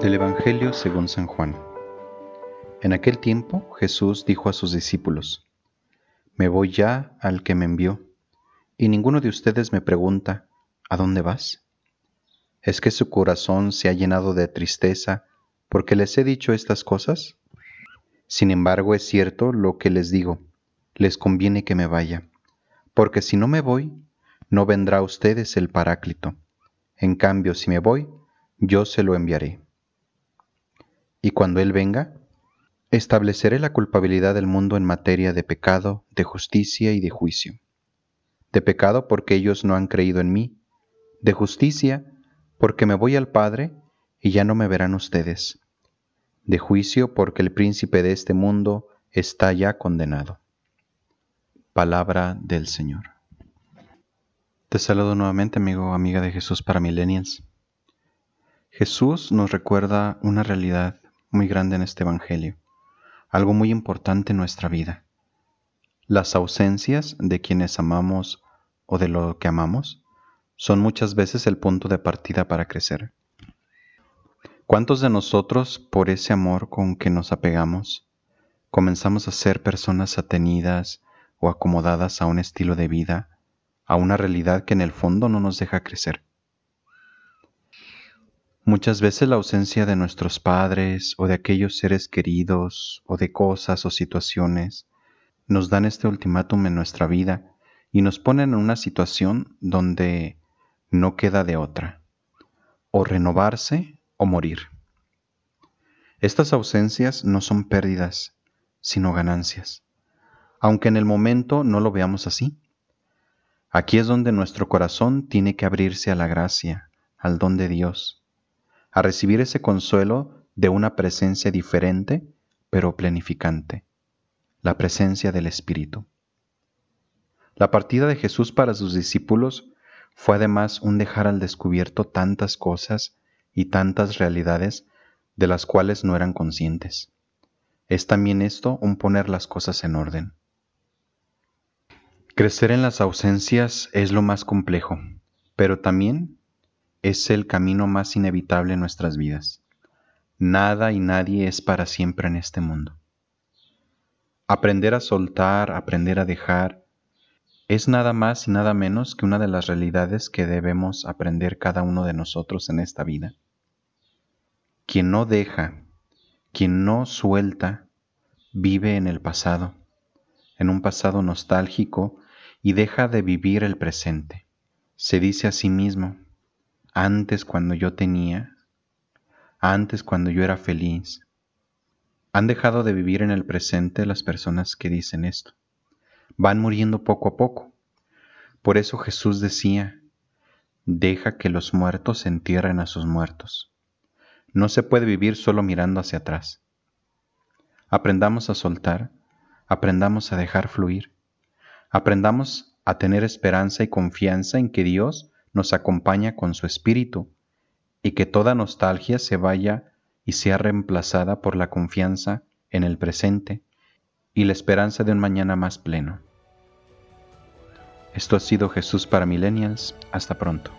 Del Evangelio según San Juan. En aquel tiempo Jesús dijo a sus discípulos, Me voy ya al que me envió, y ninguno de ustedes me pregunta, ¿a dónde vas? ¿Es que su corazón se ha llenado de tristeza porque les he dicho estas cosas? Sin embargo, es cierto lo que les digo, les conviene que me vaya, porque si no me voy, no vendrá a ustedes el Paráclito. En cambio, si me voy, yo se lo enviaré. Y cuando Él venga, estableceré la culpabilidad del mundo en materia de pecado, de justicia y de juicio. De pecado porque ellos no han creído en mí, de justicia porque me voy al Padre y ya no me verán ustedes, de juicio porque el príncipe de este mundo está ya condenado. Palabra del Señor. Te saludo nuevamente, amigo, amiga de Jesús para Millennials. Jesús nos recuerda una realidad muy grande en este Evangelio, algo muy importante en nuestra vida. Las ausencias de quienes amamos o de lo que amamos son muchas veces el punto de partida para crecer. ¿Cuántos de nosotros, por ese amor con que nos apegamos, comenzamos a ser personas atenidas o acomodadas a un estilo de vida, a una realidad que en el fondo no nos deja crecer? Muchas veces la ausencia de nuestros padres o de aquellos seres queridos o de cosas o situaciones nos dan este ultimátum en nuestra vida y nos ponen en una situación donde no queda de otra, o renovarse o morir. Estas ausencias no son pérdidas, sino ganancias, aunque en el momento no lo veamos así. Aquí es donde nuestro corazón tiene que abrirse a la gracia, al don de Dios a recibir ese consuelo de una presencia diferente, pero planificante, la presencia del Espíritu. La partida de Jesús para sus discípulos fue además un dejar al descubierto tantas cosas y tantas realidades de las cuales no eran conscientes. Es también esto un poner las cosas en orden. Crecer en las ausencias es lo más complejo, pero también es el camino más inevitable en nuestras vidas. Nada y nadie es para siempre en este mundo. Aprender a soltar, aprender a dejar, es nada más y nada menos que una de las realidades que debemos aprender cada uno de nosotros en esta vida. Quien no deja, quien no suelta, vive en el pasado, en un pasado nostálgico y deja de vivir el presente. Se dice a sí mismo, antes cuando yo tenía, antes cuando yo era feliz. Han dejado de vivir en el presente las personas que dicen esto. Van muriendo poco a poco. Por eso Jesús decía, deja que los muertos entierren a sus muertos. No se puede vivir solo mirando hacia atrás. Aprendamos a soltar, aprendamos a dejar fluir, aprendamos a tener esperanza y confianza en que Dios nos acompaña con su espíritu y que toda nostalgia se vaya y sea reemplazada por la confianza en el presente y la esperanza de un mañana más pleno. Esto ha sido Jesús para Millennials. Hasta pronto.